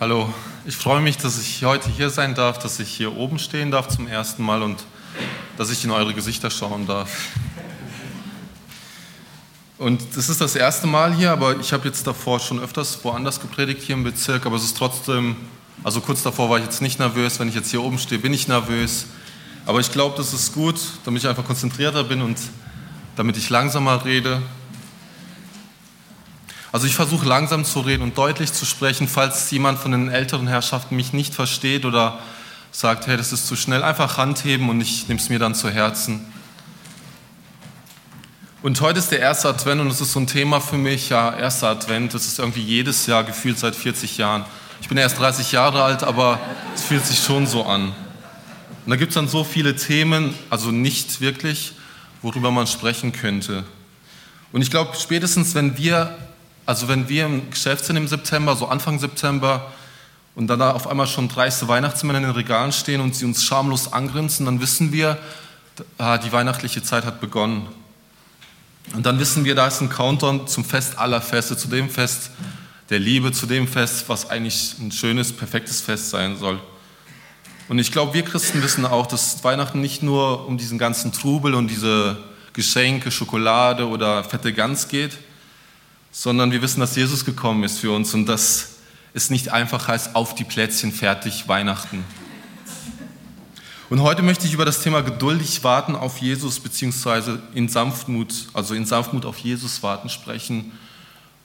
Hallo, ich freue mich, dass ich heute hier sein darf, dass ich hier oben stehen darf zum ersten Mal und dass ich in eure Gesichter schauen darf. Und das ist das erste Mal hier, aber ich habe jetzt davor schon öfters woanders gepredigt hier im Bezirk, aber es ist trotzdem, also kurz davor war ich jetzt nicht nervös, wenn ich jetzt hier oben stehe, bin ich nervös. Aber ich glaube, das ist gut, damit ich einfach konzentrierter bin und damit ich langsamer rede also ich versuche langsam zu reden und deutlich zu sprechen, falls jemand von den älteren Herrschaften mich nicht versteht oder sagt, hey, das ist zu schnell, einfach Handheben und ich nehme es mir dann zu Herzen. Und heute ist der erste Advent und das ist so ein Thema für mich, ja, erster Advent, das ist irgendwie jedes Jahr gefühlt seit 40 Jahren. Ich bin erst 30 Jahre alt, aber es fühlt sich schon so an. Und da gibt es dann so viele Themen, also nicht wirklich, worüber man sprechen könnte. Und ich glaube, spätestens wenn wir also wenn wir im Geschäft sind im September, so Anfang September, und dann da auf einmal schon dreiste Weihnachtsmänner in den Regalen stehen und sie uns schamlos angrinsen, dann wissen wir, ah, die weihnachtliche Zeit hat begonnen. Und dann wissen wir, da ist ein Countdown zum Fest aller Feste, zu dem Fest der Liebe, zu dem Fest, was eigentlich ein schönes, perfektes Fest sein soll. Und ich glaube, wir Christen wissen auch, dass Weihnachten nicht nur um diesen ganzen Trubel und diese Geschenke, Schokolade oder fette Gans geht, sondern wir wissen, dass Jesus gekommen ist für uns und dass es nicht einfach heißt, auf die Plätzchen fertig Weihnachten. Und heute möchte ich über das Thema geduldig warten auf Jesus beziehungsweise in Sanftmut, also in Sanftmut auf Jesus warten sprechen.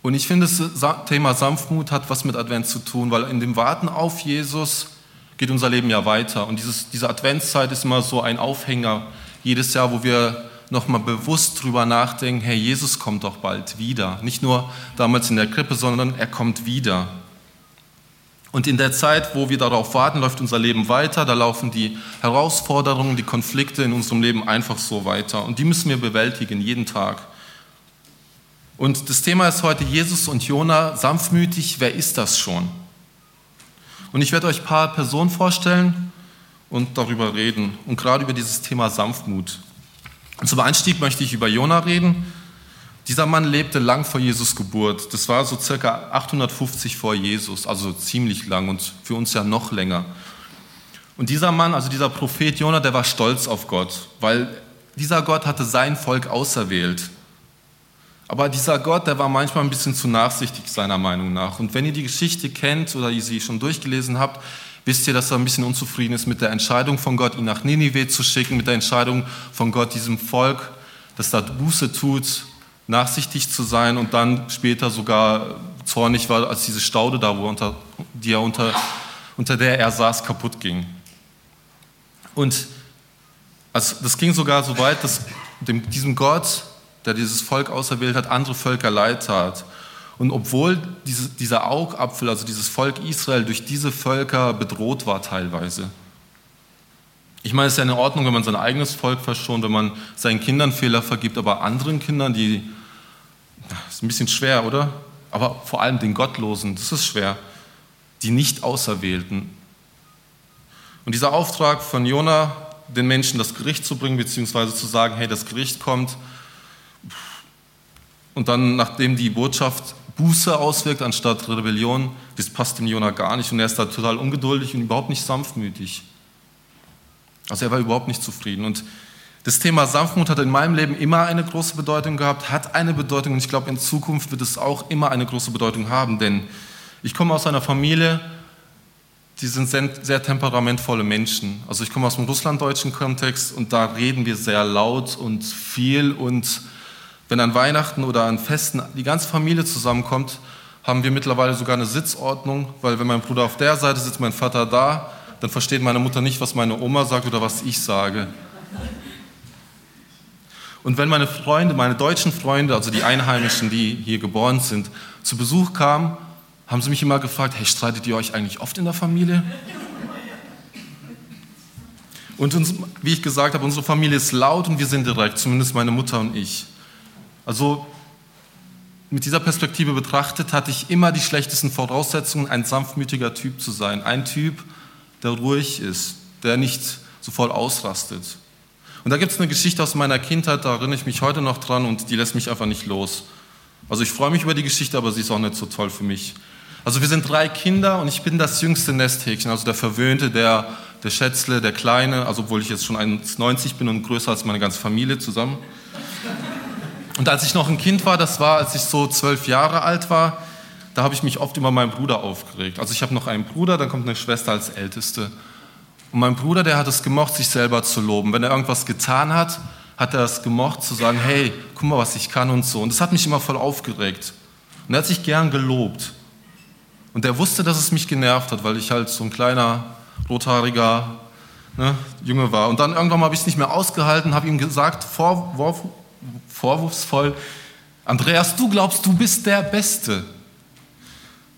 Und ich finde, das Thema Sanftmut hat was mit Advent zu tun, weil in dem Warten auf Jesus geht unser Leben ja weiter. Und dieses, diese Adventszeit ist immer so ein Aufhänger jedes Jahr, wo wir nochmal bewusst drüber nachdenken, hey, Jesus kommt doch bald wieder. Nicht nur damals in der Krippe, sondern er kommt wieder. Und in der Zeit, wo wir darauf warten, läuft unser Leben weiter. Da laufen die Herausforderungen, die Konflikte in unserem Leben einfach so weiter. Und die müssen wir bewältigen, jeden Tag. Und das Thema ist heute Jesus und Jona, sanftmütig, wer ist das schon? Und ich werde euch ein paar Personen vorstellen und darüber reden. Und gerade über dieses Thema Sanftmut. Zum Einstieg möchte ich über Jona reden. Dieser Mann lebte lang vor Jesus Geburt. Das war so circa 850 vor Jesus, also ziemlich lang und für uns ja noch länger. Und dieser Mann, also dieser Prophet Jona, der war stolz auf Gott, weil dieser Gott hatte sein Volk auserwählt. Aber dieser Gott, der war manchmal ein bisschen zu nachsichtig seiner Meinung nach. Und wenn ihr die Geschichte kennt oder ihr sie schon durchgelesen habt, wisst ihr, dass er ein bisschen unzufrieden ist mit der Entscheidung von Gott, ihn nach Ninive zu schicken, mit der Entscheidung von Gott, diesem Volk, das da Buße tut, nachsichtig zu sein und dann später sogar zornig war, als diese Staude da, wo unter, die er unter, unter der er saß, kaputt ging. Und also das ging sogar so weit, dass dem, diesem Gott, der dieses Volk auserwählt hat, andere Völker leid tat. Und obwohl diese, dieser Augapfel, also dieses Volk Israel, durch diese Völker bedroht war teilweise. Ich meine, es ist ja in Ordnung, wenn man sein eigenes Volk verschont, wenn man seinen Kindern Fehler vergibt, aber anderen Kindern, die, das ist ein bisschen schwer, oder? Aber vor allem den Gottlosen, das ist schwer, die nicht Auserwählten. Und dieser Auftrag von Jona, den Menschen das Gericht zu bringen, beziehungsweise zu sagen, hey, das Gericht kommt, und dann, nachdem die Botschaft Buße auswirkt anstatt Rebellion, das passt dem Jona gar nicht und er ist da total ungeduldig und überhaupt nicht sanftmütig. Also er war überhaupt nicht zufrieden. Und das Thema Sanftmut hat in meinem Leben immer eine große Bedeutung gehabt, hat eine Bedeutung und ich glaube, in Zukunft wird es auch immer eine große Bedeutung haben, denn ich komme aus einer Familie, die sind sehr, sehr temperamentvolle Menschen. Also ich komme aus dem russlanddeutschen Kontext und da reden wir sehr laut und viel und wenn an Weihnachten oder an Festen die ganze Familie zusammenkommt, haben wir mittlerweile sogar eine Sitzordnung, weil wenn mein Bruder auf der Seite sitzt, mein Vater da, dann versteht meine Mutter nicht, was meine Oma sagt oder was ich sage. Und wenn meine Freunde, meine deutschen Freunde, also die Einheimischen, die hier geboren sind, zu Besuch kamen, haben sie mich immer gefragt, hey, streitet ihr euch eigentlich oft in der Familie? Und uns, wie ich gesagt habe, unsere Familie ist laut und wir sind direkt, zumindest meine Mutter und ich. Also mit dieser Perspektive betrachtet hatte ich immer die schlechtesten Voraussetzungen, ein sanftmütiger Typ zu sein. Ein Typ, der ruhig ist, der nicht sofort ausrastet. Und da gibt es eine Geschichte aus meiner Kindheit, da erinnere ich mich heute noch dran und die lässt mich einfach nicht los. Also ich freue mich über die Geschichte, aber sie ist auch nicht so toll für mich. Also wir sind drei Kinder und ich bin das jüngste Nesthäkchen, also der Verwöhnte, der, der Schätzle, der Kleine, also obwohl ich jetzt schon 1,90 bin und größer als meine ganze Familie zusammen. Und als ich noch ein Kind war, das war, als ich so zwölf Jahre alt war, da habe ich mich oft über meinen Bruder aufgeregt. Also ich habe noch einen Bruder, dann kommt eine Schwester als Älteste. Und mein Bruder, der hat es gemocht, sich selber zu loben. Wenn er irgendwas getan hat, hat er es gemocht, zu sagen, hey, guck mal, was ich kann und so. Und das hat mich immer voll aufgeregt. Und er hat sich gern gelobt. Und er wusste, dass es mich genervt hat, weil ich halt so ein kleiner, rothaariger ne, Junge war. Und dann irgendwann habe ich es nicht mehr ausgehalten, habe ihm gesagt, vorwurf, vorwurfsvoll, Andreas, du glaubst, du bist der Beste.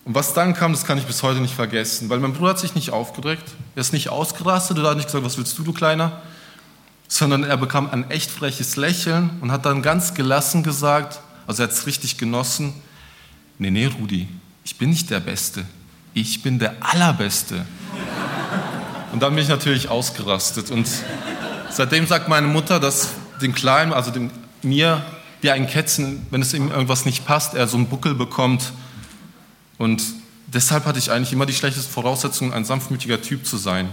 Und was dann kam, das kann ich bis heute nicht vergessen, weil mein Bruder hat sich nicht aufgedrückt, er ist nicht ausgerastet oder hat nicht gesagt, was willst du, du Kleiner, sondern er bekam ein echt freches Lächeln und hat dann ganz gelassen gesagt, also er hat es richtig genossen, nee, nee, Rudi, ich bin nicht der Beste, ich bin der Allerbeste. Und dann bin ich natürlich ausgerastet. Und seitdem sagt meine Mutter, dass den Kleinen, also dem, mir, wie ein Kätzchen, wenn es ihm irgendwas nicht passt, er so einen Buckel bekommt. Und deshalb hatte ich eigentlich immer die schlechteste Voraussetzung, ein sanftmütiger Typ zu sein.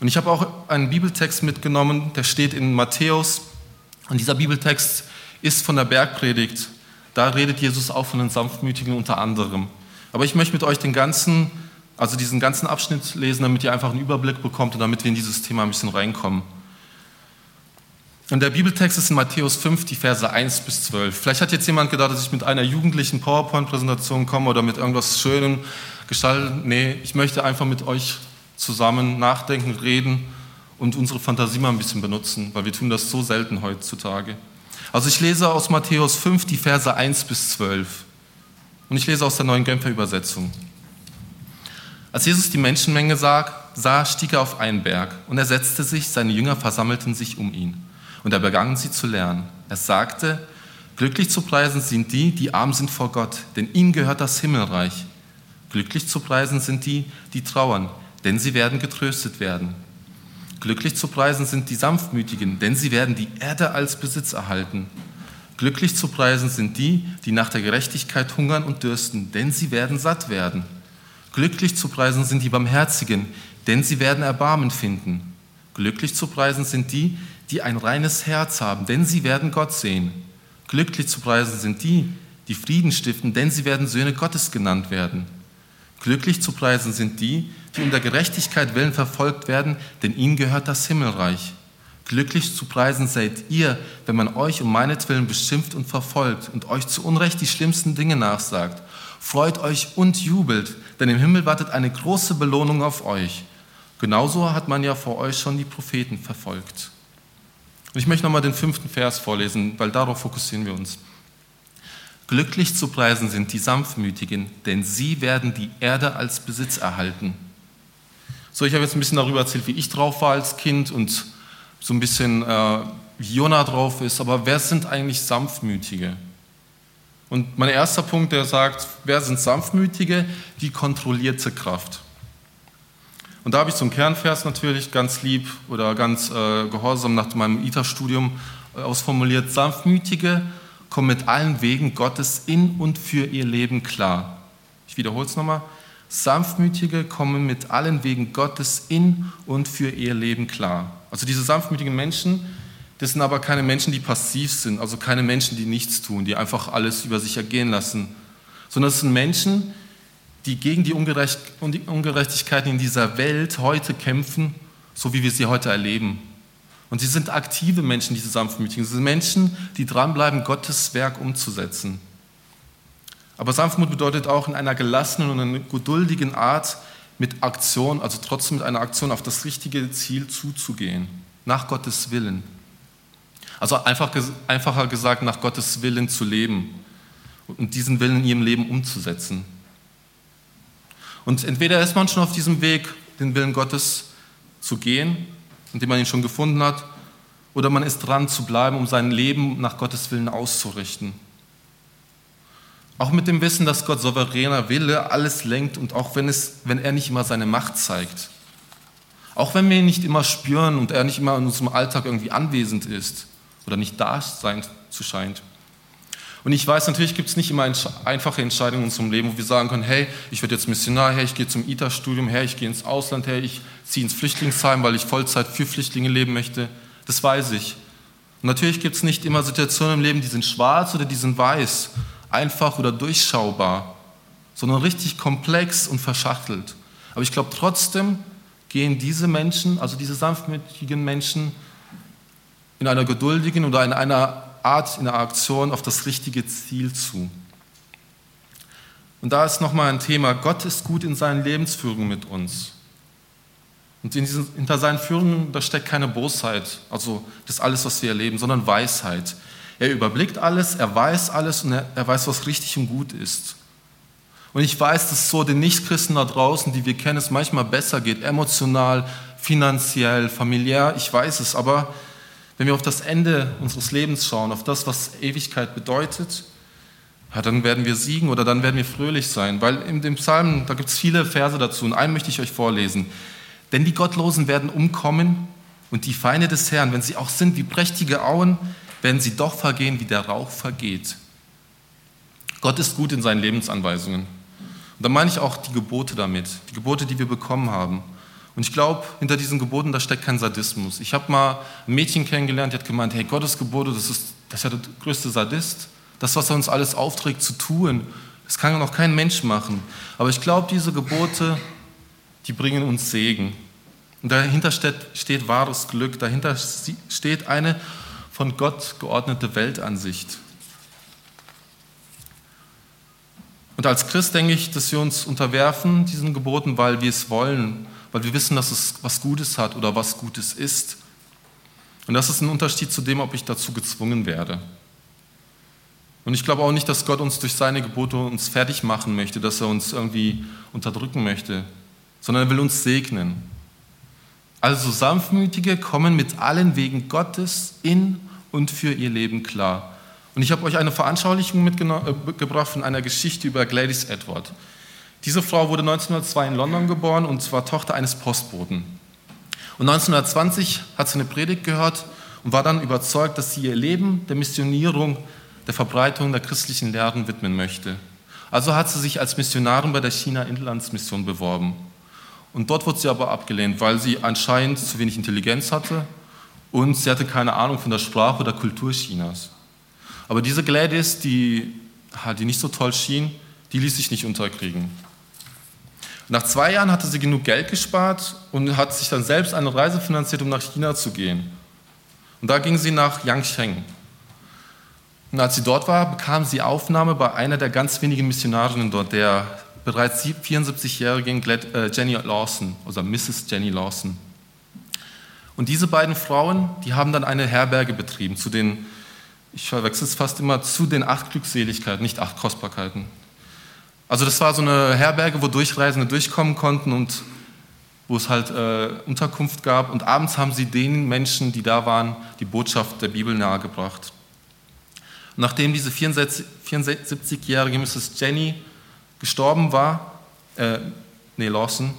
Und ich habe auch einen Bibeltext mitgenommen, der steht in Matthäus. Und dieser Bibeltext ist von der Bergpredigt da redet Jesus auch von den Sanftmütigen unter anderem. Aber ich möchte mit euch den ganzen, also diesen ganzen Abschnitt lesen, damit ihr einfach einen Überblick bekommt und damit wir in dieses Thema ein bisschen reinkommen. Und der Bibeltext ist in Matthäus 5, die Verse 1 bis 12. Vielleicht hat jetzt jemand gedacht, dass ich mit einer jugendlichen PowerPoint-Präsentation komme oder mit irgendwas Schönem gestalten. Nee, ich möchte einfach mit euch zusammen nachdenken, reden und unsere Fantasie mal ein bisschen benutzen, weil wir tun das so selten heutzutage. Also ich lese aus Matthäus 5 die Verse 1 bis 12. Und ich lese aus der neuen Genfer Übersetzung. Als Jesus die Menschenmenge sah, sah, stieg er auf einen Berg und er setzte sich, seine Jünger versammelten sich um ihn. Und er begann sie zu lernen. Er sagte, glücklich zu preisen sind die, die arm sind vor Gott, denn ihnen gehört das Himmelreich. Glücklich zu preisen sind die, die trauern, denn sie werden getröstet werden. Glücklich zu preisen sind die Sanftmütigen, denn sie werden die Erde als Besitz erhalten. Glücklich zu preisen sind die, die nach der Gerechtigkeit hungern und dürsten, denn sie werden satt werden. Glücklich zu preisen sind die Barmherzigen, denn sie werden Erbarmen finden. Glücklich zu preisen sind die, die ein reines Herz haben, denn sie werden Gott sehen. Glücklich zu preisen sind die, die Frieden stiften, denn sie werden Söhne Gottes genannt werden. Glücklich zu preisen sind die, die um der Gerechtigkeit willen verfolgt werden, denn ihnen gehört das Himmelreich. Glücklich zu preisen seid ihr, wenn man euch um meinetwillen beschimpft und verfolgt und euch zu Unrecht die schlimmsten Dinge nachsagt. Freut euch und jubelt, denn im Himmel wartet eine große Belohnung auf euch. Genauso hat man ja vor euch schon die Propheten verfolgt. Und ich möchte nochmal den fünften Vers vorlesen, weil darauf fokussieren wir uns. Glücklich zu preisen sind die Sanftmütigen, denn sie werden die Erde als Besitz erhalten. So, ich habe jetzt ein bisschen darüber erzählt, wie ich drauf war als Kind und so ein bisschen, äh, wie Jona drauf ist. Aber wer sind eigentlich Sanftmütige? Und mein erster Punkt, der sagt, wer sind Sanftmütige? Die kontrollierte Kraft. Und da habe ich einen Kernvers natürlich ganz lieb oder ganz äh, gehorsam nach meinem ITA-Studium äh, ausformuliert. Sanftmütige kommen mit allen Wegen Gottes in und für ihr Leben klar. Ich wiederhole es nochmal. Sanftmütige kommen mit allen Wegen Gottes in und für ihr Leben klar. Also diese sanftmütigen Menschen, das sind aber keine Menschen, die passiv sind, also keine Menschen, die nichts tun, die einfach alles über sich ergehen lassen, sondern es sind Menschen, die gegen die Ungerechtigkeiten in dieser Welt heute kämpfen, so wie wir sie heute erleben. Und sie sind aktive Menschen, diese Sanftmütigen. Sie sind Menschen, die dranbleiben, Gottes Werk umzusetzen. Aber Sanftmut bedeutet auch in einer gelassenen und einer geduldigen Art mit Aktion, also trotzdem mit einer Aktion auf das richtige Ziel zuzugehen, nach Gottes Willen. Also einfach, einfacher gesagt, nach Gottes Willen zu leben und diesen Willen in ihrem Leben umzusetzen. Und entweder ist man schon auf diesem Weg, den Willen Gottes zu gehen, indem man ihn schon gefunden hat, oder man ist dran zu bleiben, um sein Leben nach Gottes Willen auszurichten. Auch mit dem Wissen, dass Gott souveräner Wille alles lenkt und auch wenn, es, wenn er nicht immer seine Macht zeigt. Auch wenn wir ihn nicht immer spüren und er nicht immer in unserem Alltag irgendwie anwesend ist oder nicht da sein zu scheint. Und ich weiß, natürlich gibt es nicht immer einfache Entscheidungen in unserem Leben, wo wir sagen können, hey, ich werde jetzt Missionar, hey, ich gehe zum ITA-Studium, hey, ich gehe ins Ausland, hey, ich ziehe ins Flüchtlingsheim, weil ich Vollzeit für Flüchtlinge leben möchte. Das weiß ich. Und natürlich gibt es nicht immer Situationen im Leben, die sind schwarz oder die sind weiß, einfach oder durchschaubar, sondern richtig komplex und verschachtelt. Aber ich glaube trotzdem gehen diese Menschen, also diese sanftmütigen Menschen, in einer geduldigen oder in einer Art, in einer Aktion auf das richtige Ziel zu. Und da ist nochmal ein Thema, Gott ist gut in seinen Lebensführungen mit uns. Und diesen, hinter seinen Führungen, da steckt keine Bosheit, also das alles, was wir erleben, sondern Weisheit. Er überblickt alles, er weiß alles und er, er weiß, was richtig und gut ist. Und ich weiß, dass so den Nichtchristen da draußen, die wir kennen, es manchmal besser geht, emotional, finanziell, familiär, ich weiß es, aber wenn wir auf das Ende unseres Lebens schauen, auf das, was Ewigkeit bedeutet, ja, dann werden wir siegen oder dann werden wir fröhlich sein. Weil in dem Psalm, da gibt es viele Verse dazu und einen möchte ich euch vorlesen. Denn die Gottlosen werden umkommen und die Feinde des Herrn, wenn sie auch sind wie prächtige Auen, werden sie doch vergehen, wie der Rauch vergeht. Gott ist gut in seinen Lebensanweisungen. Und da meine ich auch die Gebote damit, die Gebote, die wir bekommen haben. Und ich glaube, hinter diesen Geboten, da steckt kein Sadismus. Ich habe mal ein Mädchen kennengelernt, die hat gemeint, hey, Gottes Gebote, das ist, das ist ja der größte Sadist. Das, was er uns alles aufträgt zu tun, das kann ja noch kein Mensch machen. Aber ich glaube, diese Gebote, die bringen uns Segen. Und dahinter steht, steht wahres Glück, dahinter steht eine von Gott geordnete Weltansicht. Und als Christ denke ich, dass wir uns unterwerfen diesen Geboten, weil wir es wollen, weil wir wissen, dass es was Gutes hat oder was Gutes ist. Und das ist ein Unterschied zu dem, ob ich dazu gezwungen werde. Und ich glaube auch nicht, dass Gott uns durch seine Gebote uns fertig machen möchte, dass er uns irgendwie unterdrücken möchte, sondern er will uns segnen. Also Sanftmütige kommen mit allen Wegen Gottes in und für ihr Leben klar. Und ich habe euch eine Veranschaulichung mitgebracht von einer Geschichte über Gladys Edward. Diese Frau wurde 1902 in London geboren und war Tochter eines Postboten. Und 1920 hat sie eine Predigt gehört und war dann überzeugt, dass sie ihr Leben der Missionierung, der Verbreitung der christlichen Lehren widmen möchte. Also hat sie sich als Missionarin bei der China-Inlandsmission beworben. Und dort wurde sie aber abgelehnt, weil sie anscheinend zu wenig Intelligenz hatte und sie hatte keine Ahnung von der Sprache oder Kultur Chinas. Aber diese Gladys, die, die nicht so toll schien, die ließ sich nicht unterkriegen. Nach zwei Jahren hatte sie genug Geld gespart und hat sich dann selbst eine Reise finanziert, um nach China zu gehen. Und da ging sie nach Yangsheng. Und als sie dort war, bekam sie Aufnahme bei einer der ganz wenigen Missionarinnen dort, der bereits 74-jährigen äh, Jenny Lawson, also Mrs. Jenny Lawson. Und diese beiden Frauen, die haben dann eine Herberge betrieben, zu den, ich verwechsel es fast immer, zu den acht Glückseligkeiten, nicht acht Kostbarkeiten. Also das war so eine Herberge, wo Durchreisende durchkommen konnten und wo es halt äh, Unterkunft gab. Und abends haben sie den Menschen, die da waren, die Botschaft der Bibel nahegebracht. Und nachdem diese 74-jährige Mrs. Jenny gestorben war, äh, nee, Lawson,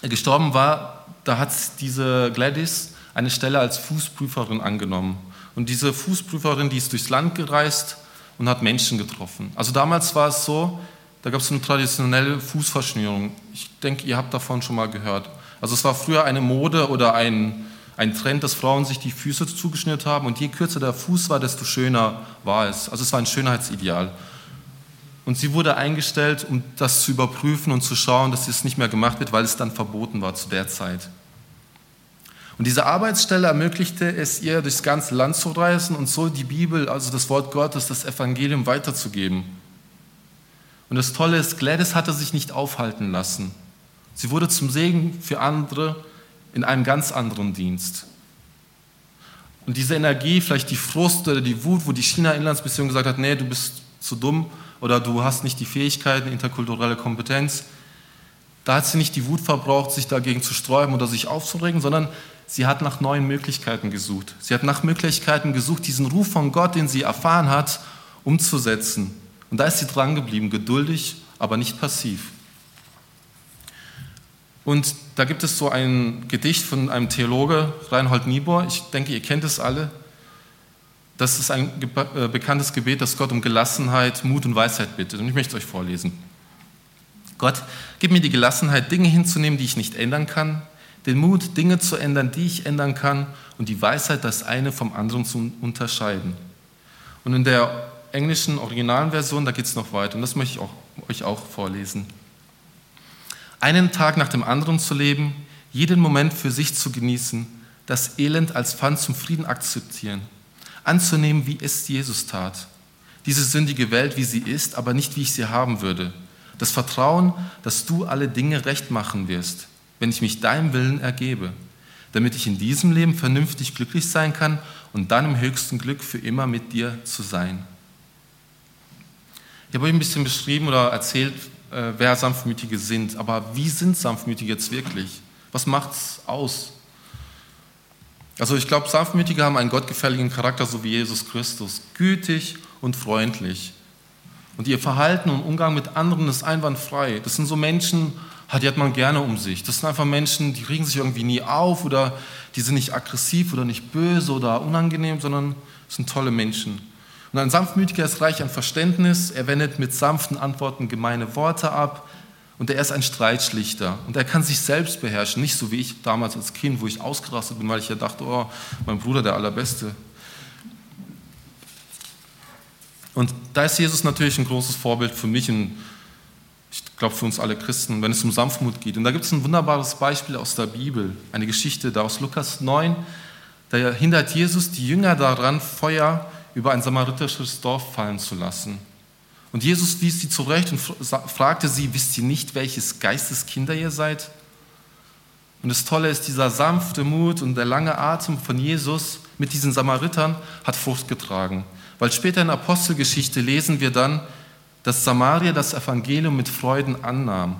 äh, gestorben war, da hat diese Gladys eine Stelle als Fußprüferin angenommen. Und diese Fußprüferin, die ist durchs Land gereist und hat Menschen getroffen. Also damals war es so, da gab es eine traditionelle Fußverschnürung. Ich denke, ihr habt davon schon mal gehört. Also es war früher eine Mode oder ein, ein Trend, dass Frauen sich die Füße zugeschnürt haben und je kürzer der Fuß war, desto schöner war es. Also es war ein Schönheitsideal. Und sie wurde eingestellt, um das zu überprüfen und zu schauen, dass es nicht mehr gemacht wird, weil es dann verboten war zu der Zeit. Und diese Arbeitsstelle ermöglichte es ihr, durchs ganze Land zu reisen und so die Bibel, also das Wort Gottes, das Evangelium weiterzugeben. Und das Tolle ist, Gladys hatte sich nicht aufhalten lassen. Sie wurde zum Segen für andere in einem ganz anderen Dienst. Und diese Energie, vielleicht die Frust oder die Wut, wo die China-Inlandsmission gesagt hat, nee, du bist zu dumm, oder du hast nicht die Fähigkeiten, interkulturelle Kompetenz. Da hat sie nicht die Wut verbraucht, sich dagegen zu sträuben oder sich aufzuregen, sondern sie hat nach neuen Möglichkeiten gesucht. Sie hat nach Möglichkeiten gesucht, diesen Ruf von Gott, den sie erfahren hat, umzusetzen. Und da ist sie dran geblieben, geduldig, aber nicht passiv. Und da gibt es so ein Gedicht von einem Theologe, Reinhold Niebuhr, ich denke, ihr kennt es alle. Das ist ein äh, bekanntes Gebet, das Gott um Gelassenheit, Mut und Weisheit bittet. Und ich möchte es euch vorlesen. Gott, gib mir die Gelassenheit, Dinge hinzunehmen, die ich nicht ändern kann, den Mut, Dinge zu ändern, die ich ändern kann und die Weisheit, das eine vom anderen zu unterscheiden. Und in der englischen originalen Version, da geht es noch weiter und das möchte ich auch, euch auch vorlesen. Einen Tag nach dem anderen zu leben, jeden Moment für sich zu genießen, das Elend als Pfand zum Frieden akzeptieren, anzunehmen, wie es Jesus tat. Diese sündige Welt, wie sie ist, aber nicht, wie ich sie haben würde. Das Vertrauen, dass du alle Dinge recht machen wirst, wenn ich mich deinem Willen ergebe, damit ich in diesem Leben vernünftig glücklich sein kann und dann im höchsten Glück für immer mit dir zu sein. Ich habe euch ein bisschen beschrieben oder erzählt, äh, wer Sanftmütige sind, aber wie sind Sanftmütige jetzt wirklich? Was macht es aus? Also ich glaube, Sanftmütige haben einen gottgefälligen Charakter, so wie Jesus Christus, gütig und freundlich. Und ihr Verhalten und Umgang mit anderen ist einwandfrei. Das sind so Menschen, die hat man gerne um sich. Das sind einfach Menschen, die regen sich irgendwie nie auf oder die sind nicht aggressiv oder nicht böse oder unangenehm, sondern sind tolle Menschen. Und ein Sanftmütiger ist reich an Verständnis, er wendet mit sanften Antworten gemeine Worte ab und er ist ein Streitschlichter und er kann sich selbst beherrschen, nicht so wie ich damals als Kind, wo ich ausgerastet bin, weil ich ja dachte, oh, mein Bruder der Allerbeste. Und da ist Jesus natürlich ein großes Vorbild für mich und ich glaube für uns alle Christen, wenn es um Sanftmut geht. Und da gibt es ein wunderbares Beispiel aus der Bibel, eine Geschichte da aus Lukas 9. Da hindert Jesus die Jünger daran, Feuer über ein samaritisches Dorf fallen zu lassen. Und Jesus wies sie zurecht und fragte sie, wisst ihr nicht, welches Geistes Kinder ihr seid? Und das Tolle ist, dieser sanfte Mut und der lange Atem von Jesus mit diesen Samaritern hat Frucht getragen. Weil später in Apostelgeschichte lesen wir dann, dass Samaria das Evangelium mit Freuden annahm.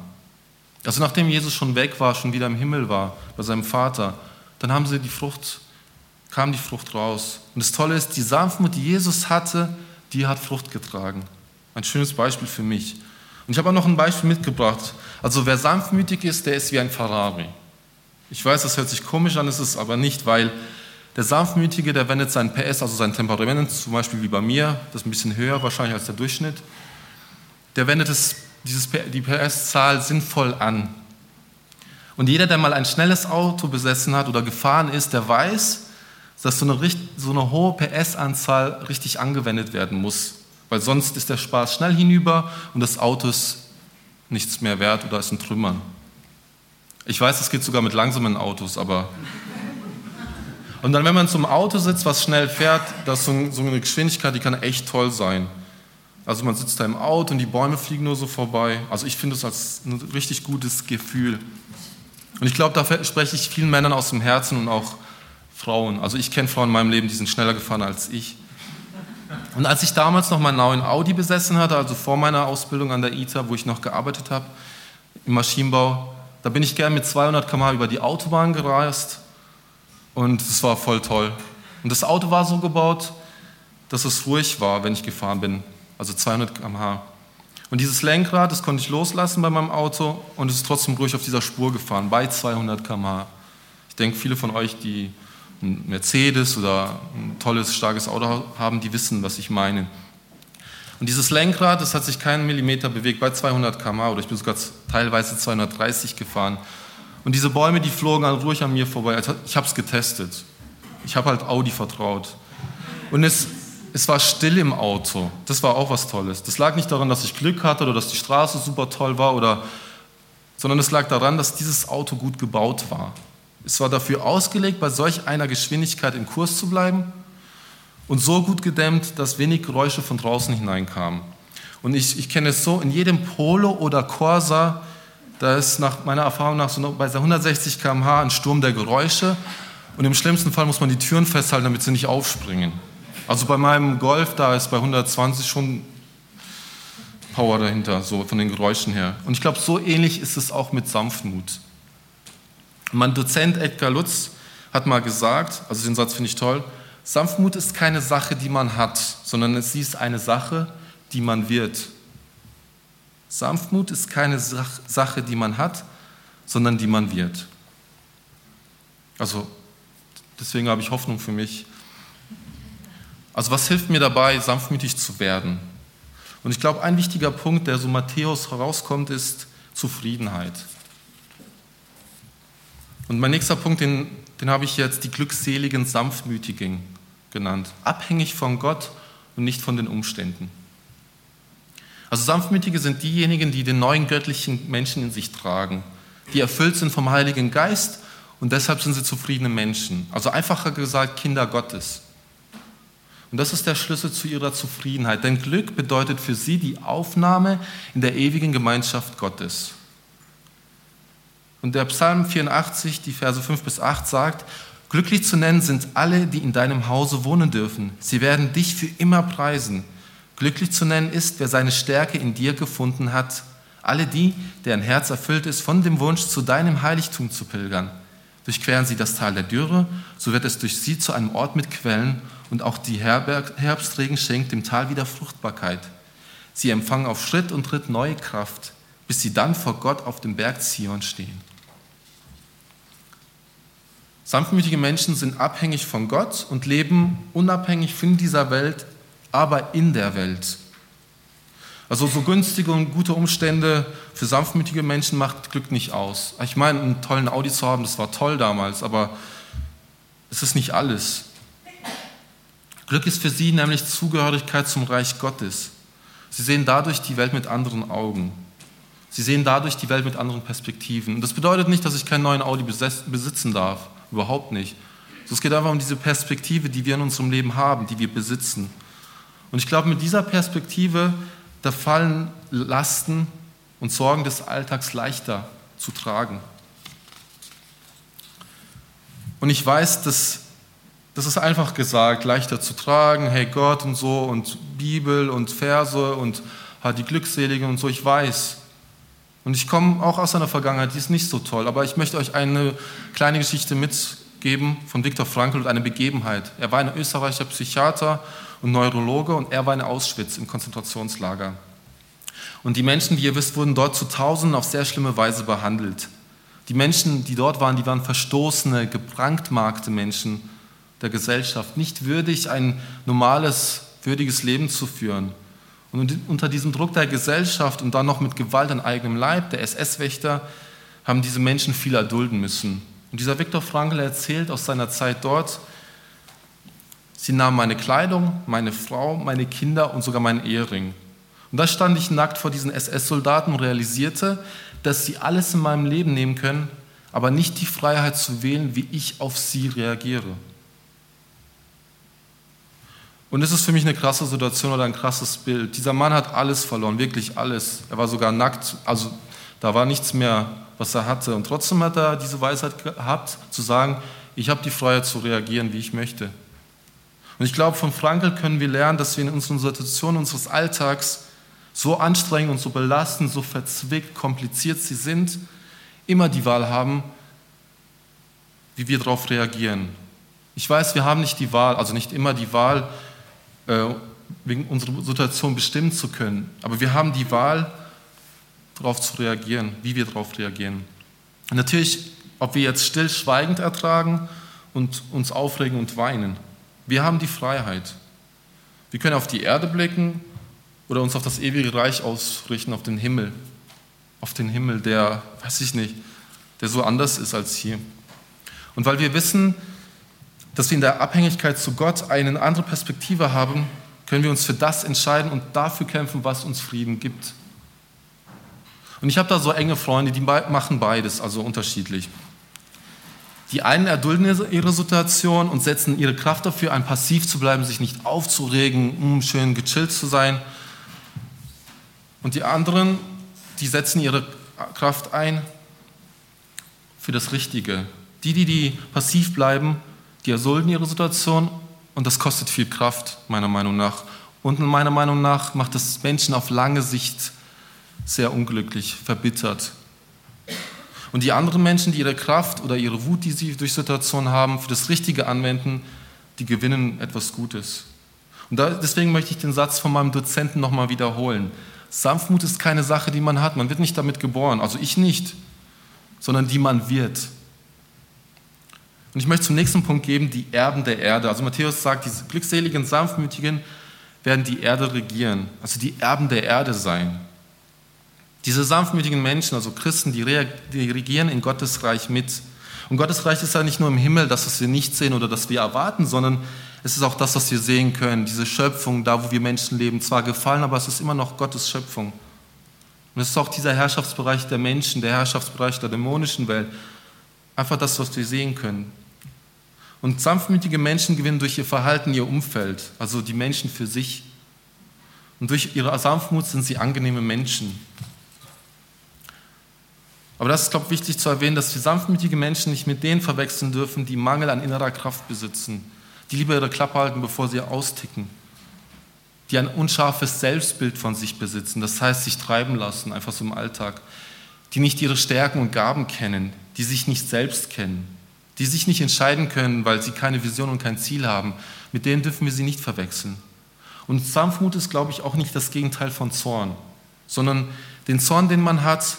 Also nachdem Jesus schon weg war, schon wieder im Himmel war, bei seinem Vater, dann haben sie die Frucht, kam die Frucht raus. Und das Tolle ist, die Sanftmut, die Jesus hatte, die hat Frucht getragen. Ein schönes Beispiel für mich. Und ich habe auch noch ein Beispiel mitgebracht. Also wer sanftmütig ist, der ist wie ein Ferrari. Ich weiß, das hört sich komisch an, ist es aber nicht, weil der Sanftmütige, der wendet sein PS, also sein Temperament, zum Beispiel wie bei mir, das ist ein bisschen höher wahrscheinlich als der Durchschnitt, der wendet es, dieses, die PS-Zahl sinnvoll an. Und jeder, der mal ein schnelles Auto besessen hat oder gefahren ist, der weiß, dass so eine, so eine hohe PS-Anzahl richtig angewendet werden muss. Weil sonst ist der Spaß schnell hinüber und das Auto ist nichts mehr wert oder ist in Trümmern. Ich weiß, das geht sogar mit langsamen Autos, aber und dann, wenn man zum Auto sitzt, was schnell fährt, das ist so eine Geschwindigkeit, die kann echt toll sein. Also man sitzt da im Auto und die Bäume fliegen nur so vorbei. Also ich finde es als ein richtig gutes Gefühl. Und ich glaube, da spreche ich vielen Männern aus dem Herzen und auch Frauen. Also ich kenne Frauen in meinem Leben, die sind schneller gefahren als ich. Und als ich damals noch meinen neuen Audi besessen hatte, also vor meiner Ausbildung an der ITA, wo ich noch gearbeitet habe, im Maschinenbau, da bin ich gern mit 200 km/h über die Autobahn gereist und es war voll toll. Und das Auto war so gebaut, dass es ruhig war, wenn ich gefahren bin. Also 200 km/h. Und dieses Lenkrad, das konnte ich loslassen bei meinem Auto und es ist trotzdem ruhig auf dieser Spur gefahren, bei 200 km/h. Ich denke, viele von euch, die ein Mercedes oder ein tolles, starkes Auto haben, die wissen, was ich meine. Und dieses Lenkrad, das hat sich keinen Millimeter bewegt bei 200 km/h oder ich bin sogar teilweise 230 gefahren. Und diese Bäume, die flogen halt ruhig an mir vorbei. Also ich habe es getestet. Ich habe halt Audi vertraut. Und es, es war still im Auto. Das war auch was Tolles. Das lag nicht daran, dass ich Glück hatte oder dass die Straße super toll war, oder, sondern es lag daran, dass dieses Auto gut gebaut war. Es war dafür ausgelegt, bei solch einer Geschwindigkeit im Kurs zu bleiben und so gut gedämmt, dass wenig Geräusche von draußen hineinkamen. Und ich, ich kenne es so, in jedem Polo oder Corsa da ist nach meiner Erfahrung nach so bei 160 km/h ein Sturm der Geräusche und im schlimmsten Fall muss man die Türen festhalten, damit sie nicht aufspringen. Also bei meinem Golf, da ist bei 120 schon Power dahinter, so von den Geräuschen her. Und ich glaube, so ähnlich ist es auch mit Sanftmut. Mein Dozent Edgar Lutz hat mal gesagt, also den Satz finde ich toll, Sanftmut ist keine Sache, die man hat, sondern es ist eine Sache, die man wird. Sanftmut ist keine Sache, die man hat, sondern die man wird. Also deswegen habe ich Hoffnung für mich. Also was hilft mir dabei, sanftmütig zu werden? Und ich glaube, ein wichtiger Punkt, der so Matthäus herauskommt, ist Zufriedenheit. Und mein nächster Punkt, den, den habe ich jetzt die glückseligen Sanftmütigen genannt. Abhängig von Gott und nicht von den Umständen. Also Sanftmütige sind diejenigen, die den neuen göttlichen Menschen in sich tragen, die erfüllt sind vom Heiligen Geist und deshalb sind sie zufriedene Menschen. Also einfacher gesagt Kinder Gottes. Und das ist der Schlüssel zu ihrer Zufriedenheit. Denn Glück bedeutet für sie die Aufnahme in der ewigen Gemeinschaft Gottes. Und der Psalm 84, die Verse 5 bis 8 sagt, Glücklich zu nennen sind alle, die in deinem Hause wohnen dürfen. Sie werden dich für immer preisen. Glücklich zu nennen ist, wer seine Stärke in dir gefunden hat. Alle die, deren Herz erfüllt ist von dem Wunsch, zu deinem Heiligtum zu pilgern. Durchqueren sie das Tal der Dürre, so wird es durch sie zu einem Ort mit Quellen und auch die Herbstregen schenkt dem Tal wieder Fruchtbarkeit. Sie empfangen auf Schritt und Tritt neue Kraft, bis sie dann vor Gott auf dem Berg Zion stehen. Sanftmütige Menschen sind abhängig von Gott und leben unabhängig von dieser Welt, aber in der Welt. Also so günstige und gute Umstände für sanftmütige Menschen macht Glück nicht aus. Ich meine, einen tollen Audi zu haben, das war toll damals, aber es ist nicht alles. Glück ist für sie nämlich Zugehörigkeit zum Reich Gottes. Sie sehen dadurch die Welt mit anderen Augen. Sie sehen dadurch die Welt mit anderen Perspektiven. Und das bedeutet nicht, dass ich keinen neuen Audi besitzen darf. Überhaupt nicht. Es geht einfach um diese Perspektive, die wir in unserem Leben haben, die wir besitzen. Und ich glaube, mit dieser Perspektive, da fallen Lasten und Sorgen des Alltags leichter zu tragen. Und ich weiß, dass das ist einfach gesagt, leichter zu tragen, hey Gott und so und Bibel und Verse und die Glückseligen und so, ich weiß. Und ich komme auch aus einer Vergangenheit, die ist nicht so toll, aber ich möchte euch eine kleine Geschichte mitgeben von Viktor Frankl und eine Begebenheit. Er war ein österreichischer Psychiater und Neurologe und er war in Auschwitz im Konzentrationslager. Und die Menschen, wie ihr wisst, wurden dort zu Tausenden auf sehr schlimme Weise behandelt. Die Menschen, die dort waren, die waren verstoßene, gebrandmarkte Menschen der Gesellschaft, nicht würdig, ein normales, würdiges Leben zu führen. Und unter diesem Druck der Gesellschaft und dann noch mit Gewalt an eigenem Leib, der SS-Wächter, haben diese Menschen viel erdulden müssen. Und dieser Viktor Frankl erzählt aus seiner Zeit dort, sie nahmen meine Kleidung, meine Frau, meine Kinder und sogar meinen Ehering. Und da stand ich nackt vor diesen SS-Soldaten und realisierte, dass sie alles in meinem Leben nehmen können, aber nicht die Freiheit zu wählen, wie ich auf sie reagiere. Und es ist für mich eine krasse Situation oder ein krasses Bild. Dieser Mann hat alles verloren, wirklich alles. Er war sogar nackt, also da war nichts mehr, was er hatte. Und trotzdem hat er diese Weisheit gehabt, zu sagen, ich habe die Freiheit zu reagieren, wie ich möchte. Und ich glaube, von Frankl können wir lernen, dass wir in unseren Situationen unseres Alltags, so anstrengend und so belastend, so verzwickt, kompliziert sie sind, immer die Wahl haben, wie wir darauf reagieren. Ich weiß, wir haben nicht die Wahl, also nicht immer die Wahl, wegen unserer Situation bestimmen zu können. Aber wir haben die Wahl, darauf zu reagieren, wie wir darauf reagieren. Natürlich, ob wir jetzt stillschweigend ertragen und uns aufregen und weinen. Wir haben die Freiheit. Wir können auf die Erde blicken oder uns auf das ewige Reich ausrichten, auf den Himmel. Auf den Himmel, der, weiß ich nicht, der so anders ist als hier. Und weil wir wissen, dass wir in der Abhängigkeit zu Gott eine andere Perspektive haben, können wir uns für das entscheiden und dafür kämpfen, was uns Frieden gibt. Und ich habe da so enge Freunde, die machen beides, also unterschiedlich. Die einen erdulden ihre Situation und setzen ihre Kraft dafür ein, passiv zu bleiben, sich nicht aufzuregen, um schön gechillt zu sein. Und die anderen, die setzen ihre Kraft ein für das Richtige. Die, die, die passiv bleiben, die erdulden ihre Situation und das kostet viel Kraft, meiner Meinung nach. Und meiner Meinung nach macht es Menschen auf lange Sicht sehr unglücklich, verbittert. Und die anderen Menschen, die ihre Kraft oder ihre Wut, die sie durch Situationen haben, für das Richtige anwenden, die gewinnen etwas Gutes. Und da, deswegen möchte ich den Satz von meinem Dozenten nochmal wiederholen. Sanftmut ist keine Sache, die man hat. Man wird nicht damit geboren, also ich nicht, sondern die man wird. Und ich möchte zum nächsten Punkt geben, die Erben der Erde. Also Matthäus sagt, diese glückseligen, sanftmütigen werden die Erde regieren, also die Erben der Erde sein. Diese sanftmütigen Menschen, also Christen, die, regieren in Gottes Reich mit. Und Gottes Reich ist ja nicht nur im Himmel, das, was wir nicht sehen oder das wir erwarten, sondern es ist auch das, was wir sehen können. Diese Schöpfung, da wo wir Menschen leben, zwar gefallen, aber es ist immer noch Gottes Schöpfung. Und es ist auch dieser Herrschaftsbereich der Menschen, der Herrschaftsbereich der dämonischen Welt. Einfach das, was wir sehen können. Und sanftmütige Menschen gewinnen durch ihr Verhalten ihr Umfeld, also die Menschen für sich. Und durch ihre Sanftmut sind sie angenehme Menschen. Aber das ist, glaube ich, wichtig zu erwähnen, dass wir sanftmütige Menschen nicht mit denen verwechseln dürfen, die Mangel an innerer Kraft besitzen, die lieber ihre Klappe halten, bevor sie austicken, die ein unscharfes Selbstbild von sich besitzen, das heißt sich treiben lassen, einfach so im Alltag, die nicht ihre Stärken und Gaben kennen, die sich nicht selbst kennen, die sich nicht entscheiden können, weil sie keine Vision und kein Ziel haben. Mit denen dürfen wir sie nicht verwechseln. Und Sanftmut ist, glaube ich, auch nicht das Gegenteil von Zorn, sondern den Zorn, den man hat,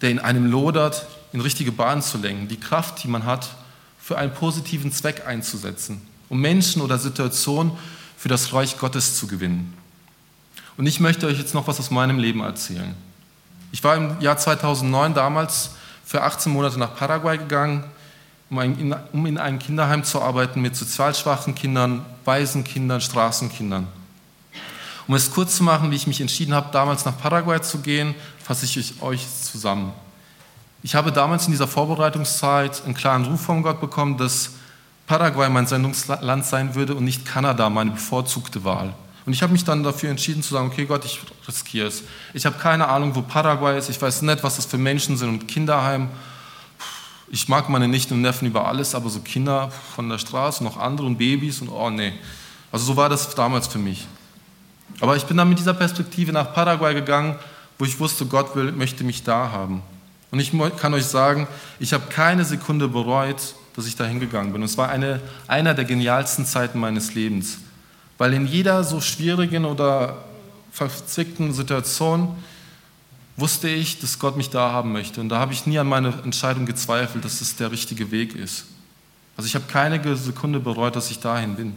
der in einem lodert, in richtige Bahnen zu lenken, die Kraft, die man hat, für einen positiven Zweck einzusetzen, um Menschen oder Situationen für das Reich Gottes zu gewinnen. Und ich möchte euch jetzt noch was aus meinem Leben erzählen. Ich war im Jahr 2009 damals für 18 Monate nach Paraguay gegangen, um in einem Kinderheim zu arbeiten mit sozial schwachen Kindern, Waisenkindern, Straßenkindern. Um es kurz zu machen, wie ich mich entschieden habe, damals nach Paraguay zu gehen, fasse ich euch zusammen. Ich habe damals in dieser Vorbereitungszeit einen klaren Ruf von Gott bekommen, dass Paraguay mein Sendungsland sein würde und nicht Kanada meine bevorzugte Wahl. Und ich habe mich dann dafür entschieden zu sagen, okay Gott, ich riskiere es. Ich habe keine Ahnung, wo Paraguay ist. Ich weiß nicht, was das für Menschen sind und Kinderheim. Ich mag meine Nichten und Neffen über alles, aber so Kinder von der Straße, noch andere und Babys und oh nee. Also so war das damals für mich. Aber ich bin dann mit dieser Perspektive nach Paraguay gegangen, wo ich wusste, Gott will, möchte mich da haben. Und ich kann euch sagen, ich habe keine Sekunde bereut, dass ich da hingegangen bin. Und es war eine, einer der genialsten Zeiten meines Lebens. Weil in jeder so schwierigen oder verzwickten Situation wusste ich, dass Gott mich da haben möchte. Und da habe ich nie an meine Entscheidung gezweifelt, dass es der richtige Weg ist. Also ich habe keine Sekunde bereut, dass ich dahin bin.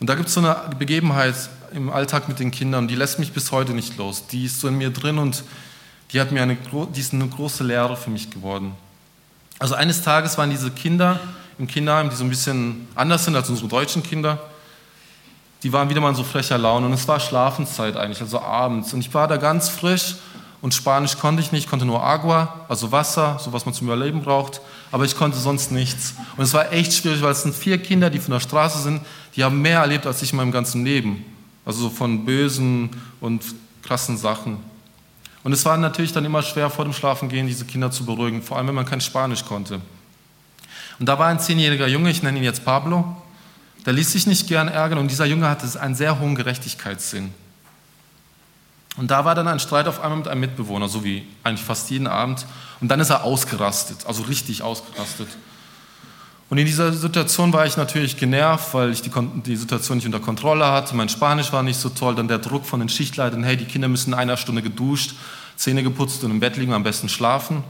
Und da gibt es so eine Begebenheit im Alltag mit den Kindern, die lässt mich bis heute nicht los. Die ist so in mir drin und die, hat mir eine, die ist eine große Lehre für mich geworden. Also eines Tages waren diese Kinder im Kinderheim, die so ein bisschen anders sind als unsere deutschen Kinder, die waren wieder mal in so frecher Laune und es war Schlafenszeit eigentlich, also abends. Und ich war da ganz frisch und Spanisch konnte ich nicht, konnte nur Agua, also Wasser, so was man zum Überleben braucht, aber ich konnte sonst nichts. Und es war echt schwierig, weil es sind vier Kinder, die von der Straße sind, die haben mehr erlebt als ich in meinem ganzen Leben. Also so von bösen und krassen Sachen. Und es war natürlich dann immer schwer, vor dem Schlafengehen diese Kinder zu beruhigen, vor allem wenn man kein Spanisch konnte. Und da war ein zehnjähriger Junge, ich nenne ihn jetzt Pablo, der ließ sich nicht gern ärgern und dieser Junge hatte einen sehr hohen Gerechtigkeitssinn. Und da war dann ein Streit auf einmal mit einem Mitbewohner, so wie eigentlich fast jeden Abend. Und dann ist er ausgerastet, also richtig ausgerastet. Und in dieser Situation war ich natürlich genervt, weil ich die, die, Situation nicht unter Kontrolle hatte. Mein Spanisch war nicht so toll. Dann der Druck von den Schichtleitern, hey, die Kinder müssen in einer Stunde geduscht, Zähne geputzt und im Bett liegen, am besten schlafen.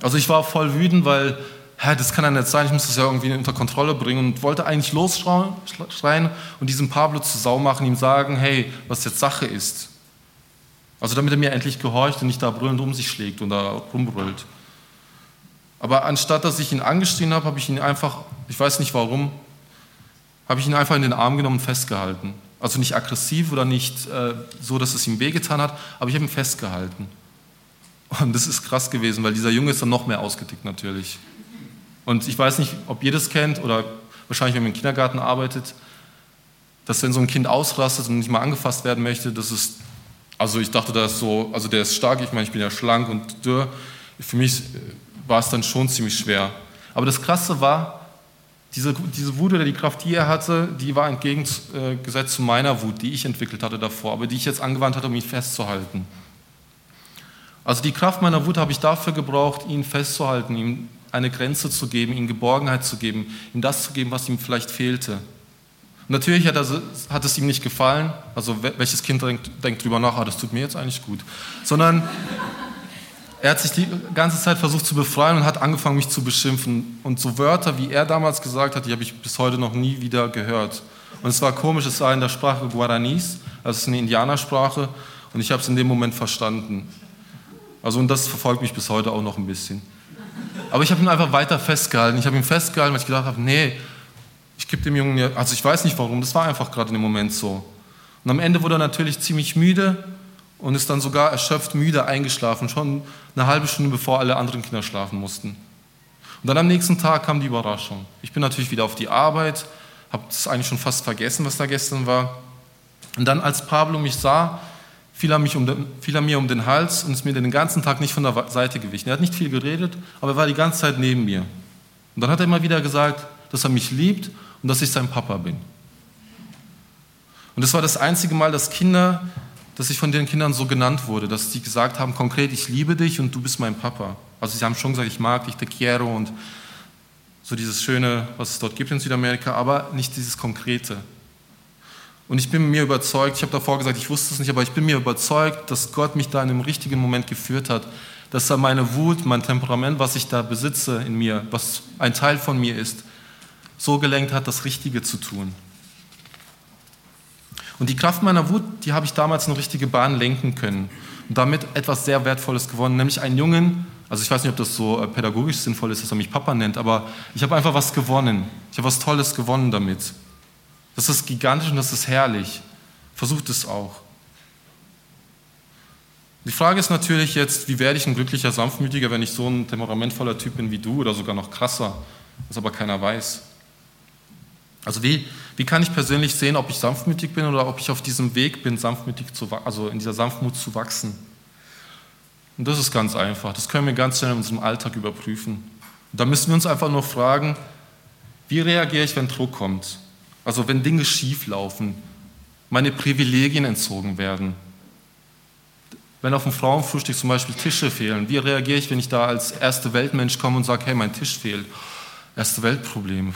Also ich war voll wütend, weil Hä, das kann ja nicht sein, ich muss das ja irgendwie unter Kontrolle bringen und wollte eigentlich losschreien und diesem Pablo zu Sau machen, ihm sagen, hey, was jetzt Sache ist. Also damit er mir endlich gehorcht und nicht da brüllend um sich schlägt und da rumbrüllt. Aber anstatt dass ich ihn angeschrien habe, habe ich ihn einfach, ich weiß nicht warum, habe ich ihn einfach in den Arm genommen und festgehalten. Also nicht aggressiv oder nicht äh, so, dass es ihm wehgetan hat, aber ich habe ihn festgehalten. Und das ist krass gewesen, weil dieser Junge ist dann noch mehr ausgetickt natürlich. Und ich weiß nicht, ob ihr das kennt oder wahrscheinlich, wenn man im Kindergarten arbeitet, dass wenn so ein Kind ausrastet und nicht mal angefasst werden möchte, das ist, also ich dachte, das so, also der ist stark, ich meine, ich bin ja schlank und dürr. Für mich war es dann schon ziemlich schwer. Aber das Krasse war, diese, diese Wut oder die Kraft, die er hatte, die war entgegengesetzt zu meiner Wut, die ich entwickelt hatte davor, aber die ich jetzt angewandt hatte, um ihn festzuhalten. Also die Kraft meiner Wut habe ich dafür gebraucht, ihn festzuhalten, ihm eine Grenze zu geben, ihm Geborgenheit zu geben, ihm das zu geben, was ihm vielleicht fehlte. Natürlich hat, er, hat, es ihm nicht gefallen, also welches Kind denkt, denkt drüber nach, ah, das tut mir jetzt eigentlich gut, sondern Er hat sich die ganze Zeit versucht zu befreien und hat angefangen, mich zu beschimpfen. Und so Wörter, wie er damals gesagt hat, die habe ich bis heute noch nie wieder gehört. Und es war komisch, es war in der Sprache Guaranis, also es ist eine Indianersprache, und ich habe es in dem Moment verstanden. Also und das verfolgt mich bis heute auch noch ein bisschen. Aber ich habe ihn einfach weiter festgehalten. Ich habe ihn festgehalten, weil ich gedacht habe, nee, ich gebe dem Jungen, ja, also ich weiß nicht warum, das war einfach gerade in dem Moment so. Und am Ende wurde er natürlich ziemlich müde und ist dann sogar erschöpft müde eingeschlafen, schon eine halbe Stunde bevor alle anderen Kinder schlafen mussten. Und dann am nächsten Tag kam die Überraschung. Ich bin natürlich wieder auf die Arbeit, habe es eigentlich schon fast vergessen, was da gestern war. Und dann, als Pablo mich sah, fiel er, mich um den, fiel er mir um den Hals und ist mir den ganzen Tag nicht von der Seite gewichen. Er hat nicht viel geredet, aber er war die ganze Zeit neben mir. Und dann hat er immer wieder gesagt, dass er mich liebt und dass ich sein Papa bin. Und das war das einzige Mal, dass Kinder, dass ich von den Kindern so genannt wurde, dass sie gesagt haben, konkret, ich liebe dich und du bist mein Papa. Also sie haben schon gesagt, ich mag dich, te quiero und so dieses Schöne, was es dort gibt in Südamerika, aber nicht dieses Konkrete. Und ich bin mir überzeugt, ich habe davor gesagt, ich wusste es nicht, aber ich bin mir überzeugt, dass Gott mich da in einem richtigen Moment geführt hat, dass er meine Wut, mein Temperament, was ich da besitze in mir, was ein Teil von mir ist, so gelenkt hat, das Richtige zu tun. Und die Kraft meiner Wut, die habe ich damals in richtige Bahn lenken können und damit etwas sehr Wertvolles gewonnen, nämlich einen Jungen, also ich weiß nicht, ob das so äh, pädagogisch sinnvoll ist, dass er mich Papa nennt, aber ich habe einfach was gewonnen. Ich habe was Tolles gewonnen damit. Das ist gigantisch und das ist herrlich. Versucht es auch. Die Frage ist natürlich jetzt, wie werde ich ein glücklicher Sanftmütiger, wenn ich so ein temperamentvoller Typ bin wie du oder sogar noch krasser, was aber keiner weiß. Also wie, wie kann ich persönlich sehen, ob ich sanftmütig bin oder ob ich auf diesem Weg bin, sanftmütig zu, also in dieser Sanftmut zu wachsen? Und das ist ganz einfach. Das können wir ganz schnell in unserem Alltag überprüfen. Und da müssen wir uns einfach nur fragen, wie reagiere ich, wenn Druck kommt? Also wenn Dinge schief laufen, meine Privilegien entzogen werden. Wenn auf dem Frauenfrühstück zum Beispiel Tische fehlen, wie reagiere ich, wenn ich da als erste Weltmensch komme und sage, hey, mein Tisch fehlt? Erste Weltproblem.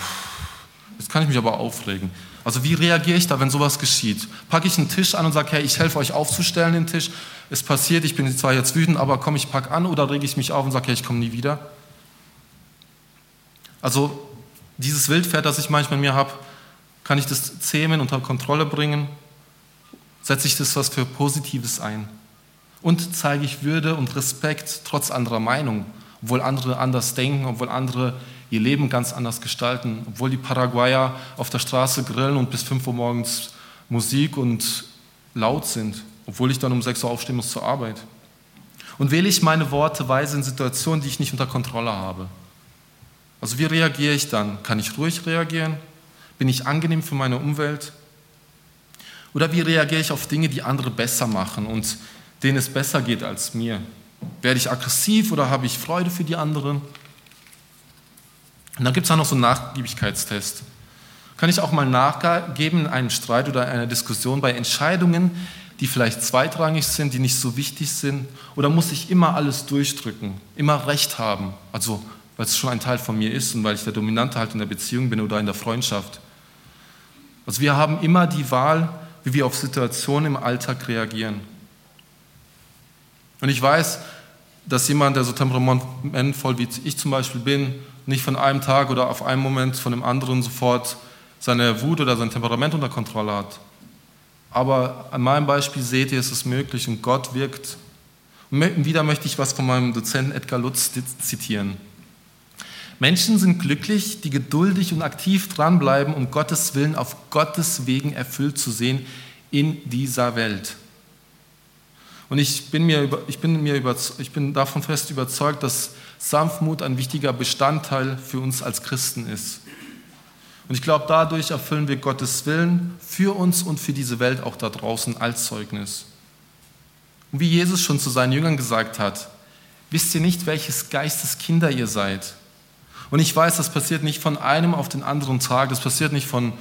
Jetzt kann ich mich aber aufregen. Also wie reagiere ich da, wenn sowas geschieht? Packe ich einen Tisch an und sage, hey, ich helfe euch aufzustellen, den Tisch. Es passiert, ich bin zwar jetzt wütend, aber komm, ich pack an oder rege ich mich auf und sage, hey, ich komme nie wieder? Also dieses Wildpferd, das ich manchmal in mir habe, kann ich das zähmen, unter Kontrolle bringen? Setze ich das was für Positives ein? Und zeige ich Würde und Respekt trotz anderer Meinung, obwohl andere anders denken, obwohl andere ihr Leben ganz anders gestalten, obwohl die Paraguayer auf der Straße grillen und bis 5 Uhr morgens Musik und laut sind, obwohl ich dann um 6 Uhr aufstehen muss zur Arbeit. Und wähle ich meine Worte weise in Situationen, die ich nicht unter Kontrolle habe. Also wie reagiere ich dann? Kann ich ruhig reagieren? Bin ich angenehm für meine Umwelt? Oder wie reagiere ich auf Dinge, die andere besser machen und denen es besser geht als mir? Werde ich aggressiv oder habe ich Freude für die anderen? Und dann gibt es auch noch so einen Nachgiebigkeitstest. Kann ich auch mal nachgeben in einem Streit oder einer Diskussion bei Entscheidungen, die vielleicht zweitrangig sind, die nicht so wichtig sind? Oder muss ich immer alles durchdrücken, immer Recht haben? Also, weil es schon ein Teil von mir ist und weil ich der Dominante halt in der Beziehung bin oder in der Freundschaft. Also wir haben immer die Wahl, wie wir auf Situationen im Alltag reagieren. Und ich weiß, dass jemand, der so temperamentvoll wie ich zum Beispiel bin, nicht von einem Tag oder auf einen Moment von dem anderen sofort seine Wut oder sein Temperament unter Kontrolle hat. Aber an meinem Beispiel seht ihr, es ist möglich und Gott wirkt. Und wieder möchte ich was von meinem Dozenten Edgar Lutz zitieren. Menschen sind glücklich, die geduldig und aktiv dranbleiben, um Gottes Willen auf Gottes Wegen erfüllt zu sehen in dieser Welt. Und ich bin, mir, ich, bin mir ich bin davon fest überzeugt, dass Sanftmut ein wichtiger Bestandteil für uns als Christen ist. Und ich glaube, dadurch erfüllen wir Gottes Willen für uns und für diese Welt auch da draußen als Zeugnis. Und wie Jesus schon zu seinen Jüngern gesagt hat, wisst ihr nicht, welches Geistes Kinder ihr seid? Und ich weiß, das passiert nicht von einem auf den anderen Tag, das passiert nicht von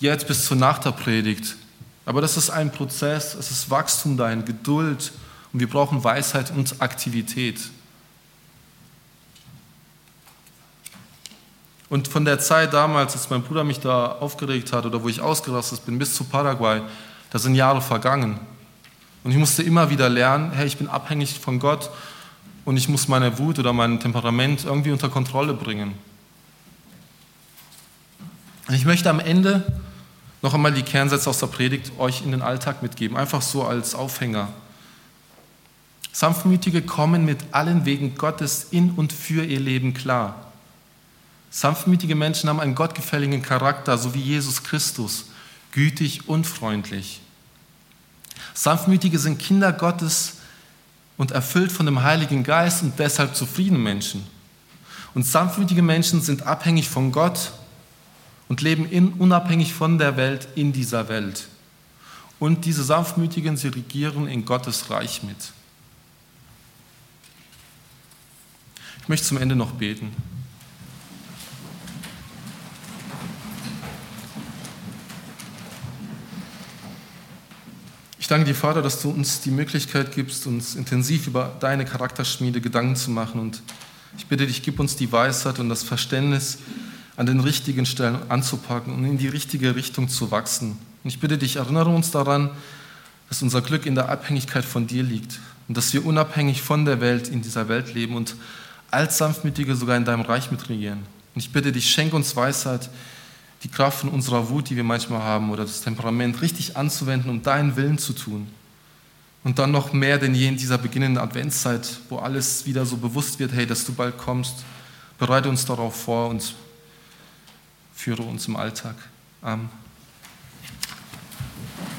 jetzt bis zur Nacht der Predigt. Aber das ist ein Prozess, es ist Wachstum dahin, Geduld und wir brauchen Weisheit und Aktivität. Und von der Zeit damals, als mein Bruder mich da aufgeregt hat oder wo ich ausgerastet bin, bis zu Paraguay, da sind Jahre vergangen. Und ich musste immer wieder lernen, hey, ich bin abhängig von Gott und ich muss meine Wut oder mein Temperament irgendwie unter Kontrolle bringen. Ich möchte am Ende noch einmal die Kernsätze aus der Predigt euch in den Alltag mitgeben, einfach so als Aufhänger. Sanftmütige kommen mit allen Wegen Gottes in und für ihr Leben klar. Sanftmütige Menschen haben einen gottgefälligen Charakter, so wie Jesus Christus, gütig und freundlich. Sanftmütige sind Kinder Gottes und erfüllt von dem Heiligen Geist und deshalb zufriedene Menschen. Und sanftmütige Menschen sind abhängig von Gott und leben in, unabhängig von der Welt in dieser Welt. Und diese Sanftmütigen, sie regieren in Gottes Reich mit. Ich möchte zum Ende noch beten. Ich danke dir, Vater, dass du uns die Möglichkeit gibst, uns intensiv über deine Charakterschmiede Gedanken zu machen. Und ich bitte dich, gib uns die Weisheit und das Verständnis, an den richtigen Stellen anzupacken und in die richtige Richtung zu wachsen. Und ich bitte dich, erinnere uns daran, dass unser Glück in der Abhängigkeit von dir liegt und dass wir unabhängig von der Welt in dieser Welt leben und als Sanftmütige sogar in deinem Reich mitregieren. Und ich bitte dich, schenk uns Weisheit, die Kraft von unserer Wut, die wir manchmal haben, oder das Temperament richtig anzuwenden, um deinen Willen zu tun. Und dann noch mehr denn je in dieser beginnenden Adventszeit, wo alles wieder so bewusst wird, hey, dass du bald kommst. Bereite uns darauf vor und führe uns im Alltag. Amen.